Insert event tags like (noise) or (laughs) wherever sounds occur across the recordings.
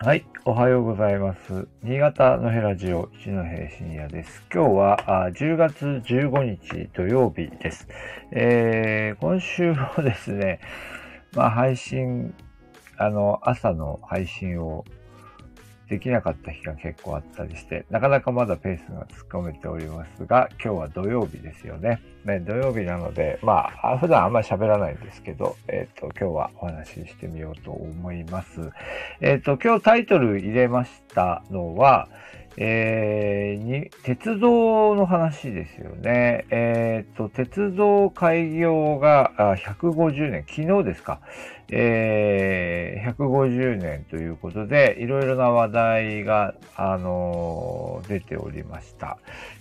はい、おはようございます。新潟のヘラジオ一の平信也です。今日はあ10月15日土曜日です。えー今週もですね、まあ配信、あの、朝の配信をできなかった日が結構あったりして、なかなかまだペースがつかめておりますが、今日は土曜日ですよね。ね、土曜日なので、まあ、普段あんまり喋らないんですけど、えっ、と、今日はお話ししてみようと思います。えっ、と、今日タイトル入れましたのは、えーに、鉄道の話ですよね。えっ、と、鉄道開業が150年、昨日ですか。えー150年ということで、いろいろな話題が、あのー出ておりました。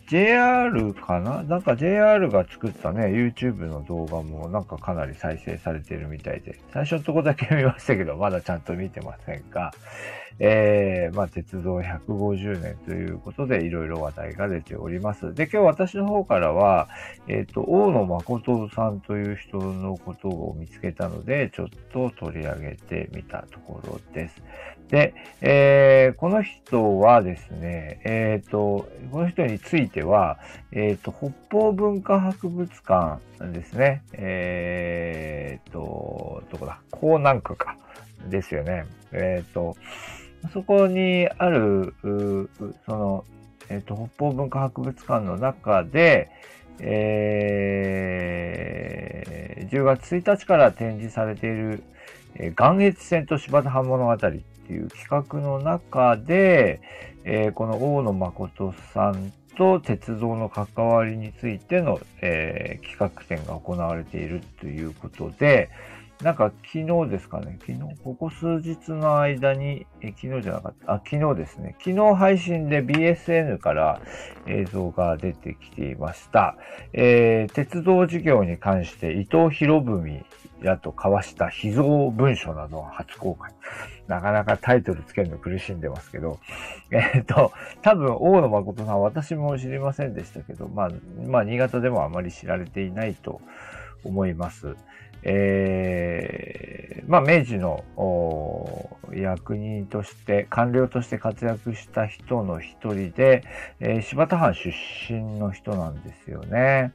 JR かな？なんか JR が作ったね、YouTube の動画もなんかかなり再生されてるみたいで、最初のとこだけ見ましたけど、まだちゃんと見てませんが、えー、まあ、鉄道150年ということで、いろいろ話題が出ております。で、今日私の方からは、えっ、と、大野誠さんという人のことを見つけたので、ちょっとを取り上げてみたところです。で、えーこの人はですね、えっ、と、この人については、えっ、と、北方文化博物館ですね。えっ、と、どこだ？江南区か。ですよね。えっ、と、そこにある、その、えっ、と、北方文化博物館の中で、えー10月1日から展示されている、えー岩越線と柴田藩物語っていう企画の中で、えーこの大野誠さんと鉄道の関わりについての、えー企画展が行われているということで、なんか昨日ですかね、昨日、ここ数日の間に、え昨日じゃなかった、あ、昨日ですね、昨日配信で BSN から映像が出てきていました。えー鉄道事業に関して伊藤博文らと交わした秘蔵文書などが初公開。なかなかタイトルつけるの苦しんでますけど、えっ、と、多分大野誠さん、私も知りませんでしたけど、まあ、まあ、新潟でもあまり知られていないと思います。えーまあ、明治の役人として、官僚として活躍した人の一人で、えー柴田藩出身の人なんですよね。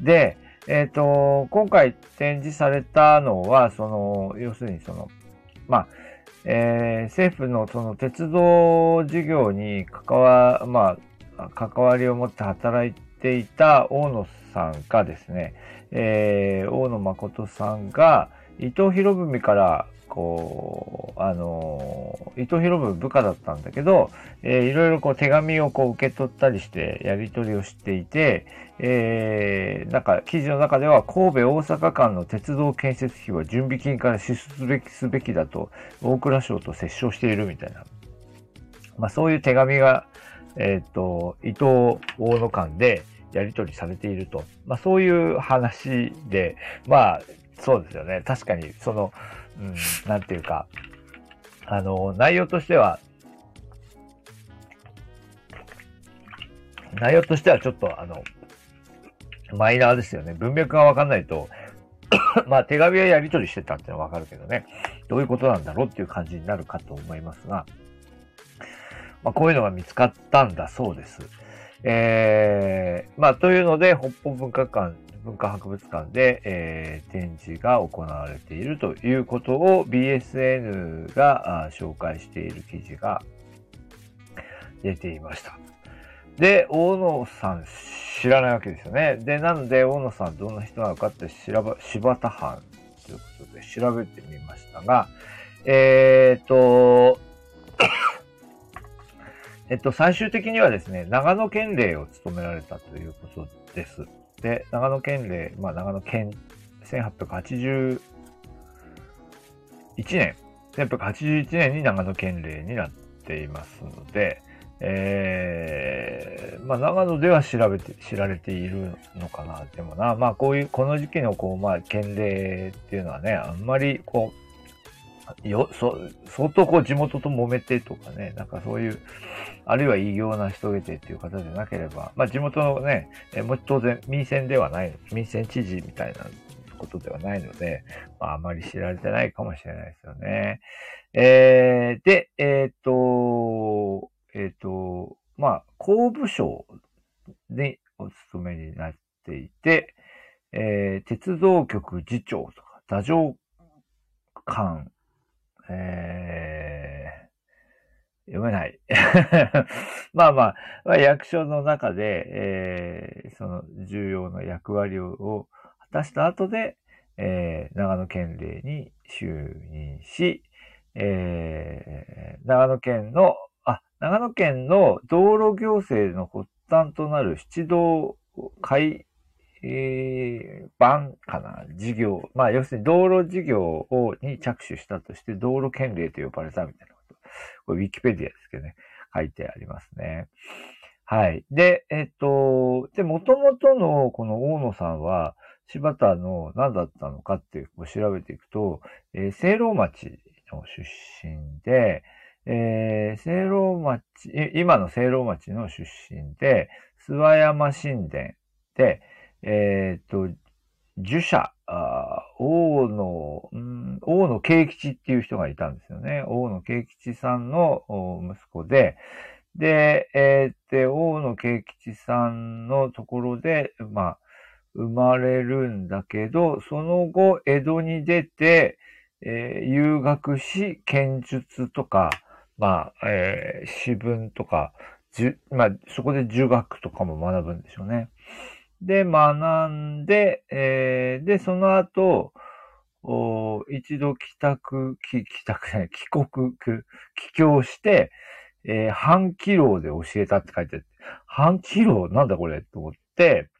で、えっ、と、今回展示されたのは、その、要するにその、まあ、えー政府のその鉄道事業に関わ、まあ、関わりを持って働いてていた大野さんがですね、えー大野誠さんが伊藤博文からこう、あの伊藤博文部下だったんだけど、えーいろいろこう手紙をこう受け取ったりしてやり取りをしていて、えーなんか記事の中では神戸大阪間の鉄道建設費は準備金から支出すべきだと大蔵省と折衝しているみたいな、まあそういう手紙が、えっ、と、伊藤大野間でやり取りされていると。まあそういう話で、まあそうですよね。確かにその、うん、なんていうか、あの、内容としては、内容としてはちょっとあの、マイナーですよね。文脈がわかんないと、(coughs) まあ手紙はやり取りしてたっていうのはわかるけどね、どういうことなんだろうっていう感じになるかと思いますが、まあこういうのが見つかったんだそうです。えー、まあというので、北方文化館、文化博物館で、えー展示が行われているということを BSN が紹介している記事が出ていました。で、大野さん知らないわけですよね。で、なので、大野さんどんな人なのかって調べ、柴田藩ということで調べてみましたが、えっ、と、えっと、最終的にはですね、長野県令を務められたということです。で、長野県令、まあ、長野県、1881年、1881年に長野県令になっていますので、えーまあ、長野では調べて、知られているのかな。でもな、まあ、こういう、この時期の、こう、まあ、県令っていうのはね、あんまり、こう、よ、そ、相当こう、地元と揉めてとかね、なんかそういう、あるいは異業な人げてっていう方でなければ、まあ、地元のね、えもう当然、民選ではない、民選知事みたいなことではないので、まあ、あまり知られてないかもしれないですよね。えー、で、えっ、と、えっ、と、まあ、工部省にお勤めになっていて、えー、鉄道局次長とか、太政官、えー、読めない。(laughs) まあまあ、役所の中で、えー、その重要な役割を果たした後で、えー、長野県令に就任し、えー、長野県の、あ、長野県の道路行政の発端となる七道改、えー、版かな？事業。まあ、要するに道路事業をに着手したとして道路県令と呼ばれたみたいなこと。これウィキペディアですけどね、書いてありますね。はい。で、えっと、で、もともとのこの大野さんは、柴田の何だったのかっていうを調べていくと、えー、聖老町の出身で、えー、聖老町、今の聖老町の出身で、諏訪山神殿で、えっ、と、儒者、王の、うん、王の慶吉っていう人がいたんですよね。王の慶吉さんの息子で、で、えー、で、王の慶吉さんのところで、まあ、生まれるんだけど、その後、江戸に出て、えー、遊学し、剣術とか、まあ、えー、詩文とか、じゅ、まあ、そこで儒学とかも学ぶんでしょうね。で、学んで、えー、で、その後、お一度帰宅、帰宅じゃない、帰国、帰郷して、えー、半キロで教えたって書いてあって、半キロなんだこれと思って、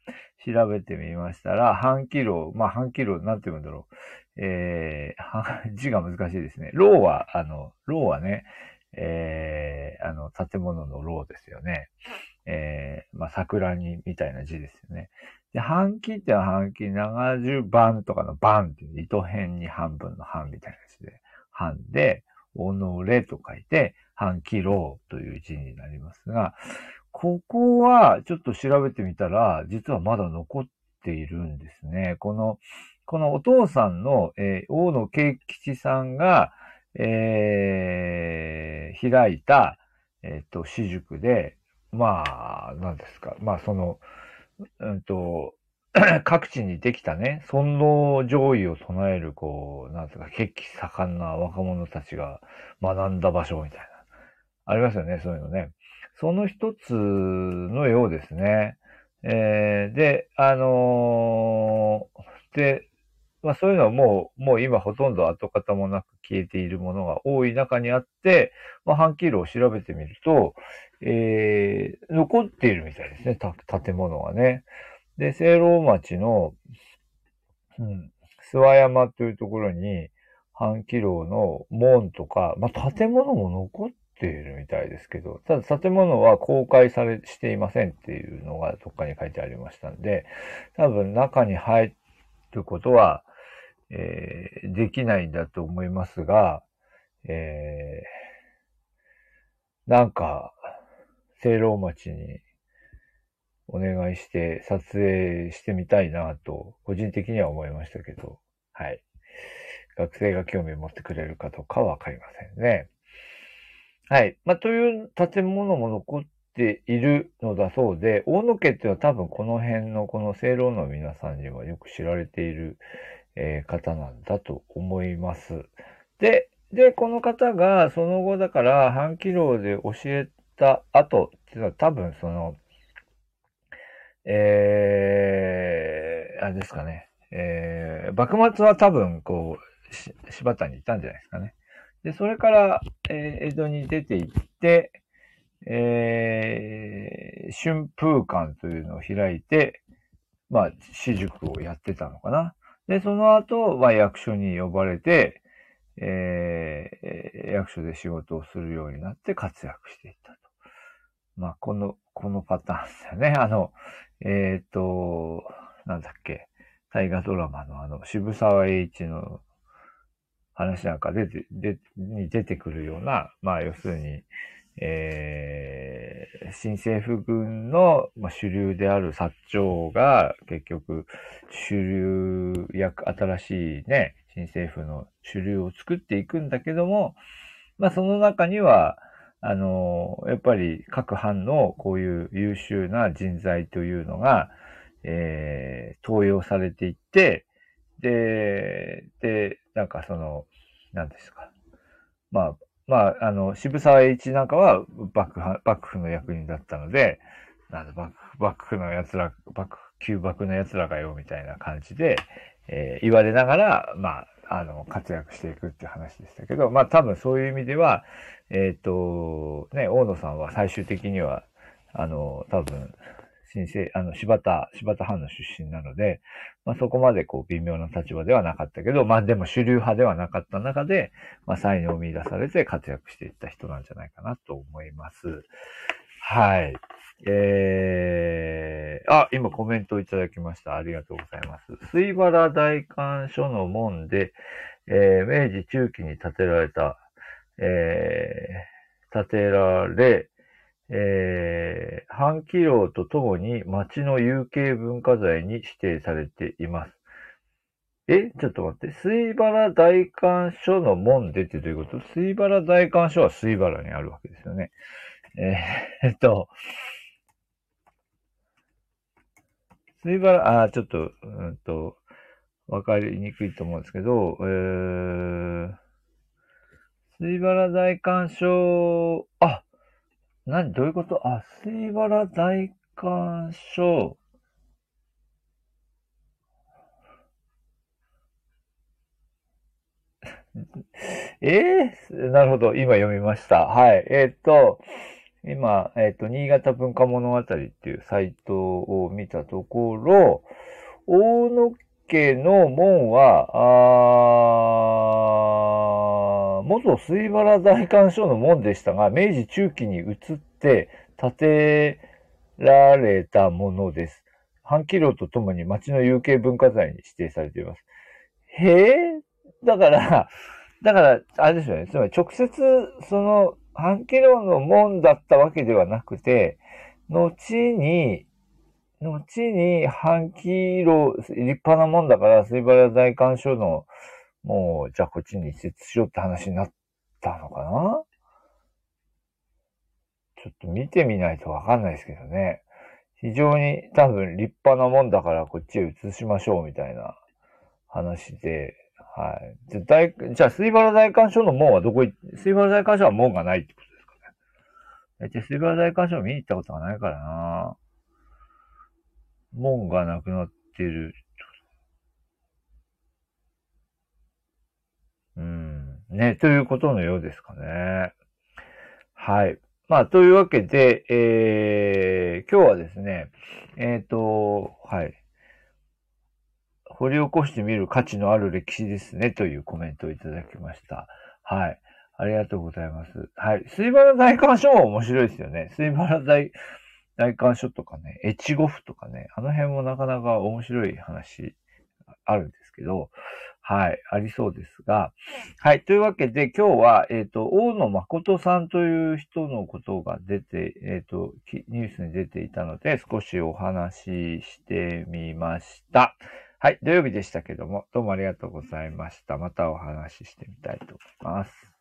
調べてみましたら、半キロ、まあ半キロ、なんて言うんだろう。えー、字が難しいですね。ローは、あの、ローはね、えー、あの、建物のローですよね。えー、まあ桜に、みたいな字ですよね。で、半期っては半期、70番とかの番っていう糸辺に半分の半みたいな字で、半で、己と書いて、半キロという字になりますが、ここはちょっと調べてみたら、実はまだ残っているんですね。この、このお父さんの、えー、大野慶吉さんが、えー、開いた、えっ、ー、と、私塾で、まあ、何ですか。まあ、その、うんと、(clears throat) 各地にできたね、尊王上位を唱える、こう、なんですか、血気盛んな若者たちが学んだ場所みたいな。ありますよね、そういうのね。その一つのようですね。えー、で、あのー、で、まあそういうのはもう、もう今ほとんど跡形もなく消えているものが多い中にあって、まあ半キロを調べてみると、えー、残っているみたいですね、建物がね。で、聖老町の、うん、諏訪山というところに、半キロの門とか、まあ建物も残っているみたいですけど、ただ建物は公開され、していませんっていうのがどっかに書いてありましたんで、多分中に入ることは、えー、できないんだと思いますが、えー、なんか、聖老町にお願いして撮影してみたいなと、個人的には思いましたけど、はい。学生が興味を持ってくれるかどうかはわかりませんね。はい。まあ、という建物も残っているのだそうで、大野家っていうのは多分この辺のこの聖老の皆さんにはよく知られている、えー、方なんだと思います。で、で、この方がその後だから半キロで教えた後っていうのは多分その、えー、あれですかね。えー、幕末は多分こう、柴田にいたんじゃないですかね。で、それから、えー、江戸に出て行って、えー、春風館というのを開いて、まあ、私塾をやってたのかな。で、その後、まあ、役所に呼ばれて、えー、役所で仕事をするようになって活躍していったと。まあ、この、このパターンですよね。あの、えっ、ー、と、なんだっけ、大河ドラマのあの、渋沢栄一の話なんか出て、で、に出てくるような、まあ、要するに、えー、新政府軍の、まあ、主流である薩長が結局主流役、新しいね、新政府の主流を作っていくんだけども、まあその中には、あの、やっぱり各藩のこういう優秀な人材というのが、えー、登用されていって、で、で、なんかその、何ですか。まあ、まあ、あの、渋沢栄一なんかは幕府幕府の役人だったので、なん幕府幕府の奴ら、幕府、旧幕の奴らがよ、みたいな感じで、えー、言われながら、まあ、あの、活躍していくっていう話でしたけど、まあ多分そういう意味では、えっ、ー、と、ね、大野さんは最終的には、あの、多分、新生、あの、柴田、柴田藩の出身なので、まあそこまでこう微妙な立場ではなかったけど、まあでも主流派ではなかった中で、まあ才能を見出されて活躍していった人なんじゃないかなと思います。はい。えー、あ、今コメントをいただきました。ありがとうございます。水原大官所の門で、えー、明治中期に建てられた、えー、建てられ、えー、半期楼とともに町の有形文化財に指定されています。えちょっと待って。水原大官所の門でってどういうこと？水原大官所は水原にあるわけですよね。えー、っと、水原、あ、ちょっと、うんと、わかりにくいと思うんですけど、えー、水原大観賞、あ、何、どういうこと？あ、水原大観賞。え (laughs) えー、なるほど。今読みました。はい。えー、っと、今、えっ、と、新潟文化物語っていうサイトを見たところ、大野家の門は、あー元水原大官所の門でしたが、明治中期に移って建てられたものです。半キロとともに町の有形文化財に指定されています。へえ、だから、だから、あれですよね。つまり直接、その、半キロの門だったわけではなくて、後に、後に半キロ、立派なもんだから、水原大官所の、もう、じゃあこっちに移設しようって話になったのかな？ちょっと見てみないとわかんないですけどね。非常に多分立派なもんだからこっちへ移しましょうみたいな話で、はい。じゃ大、じゃあ、水原大観所の門はどこい、水原大観所は門がないってことですかね。大体水原大観所見に行ったことがないからな門がなくなってる。うん。ね、ということのようですかね。はい。まあ、というわけで、えー、今日はですね、えっ、ー、と、はい。掘り起こしてみる価値のある歴史ですね、というコメントをいただきました。はい。ありがとうございます。はい。水原大観書も面白いですよね。水原大、大観書とかね、越後府とかね、あの辺もなかなか面白い話あるんですけど、はい、ありそうですが、はい、というわけで今日は、えっ、ー、と、大野誠さんという人のことが出て、えっ、ー、と、ニュースに出ていたので、少しお話ししてみました。はい、土曜日でしたけども、どうもありがとうございました。またお話ししてみたいと思います。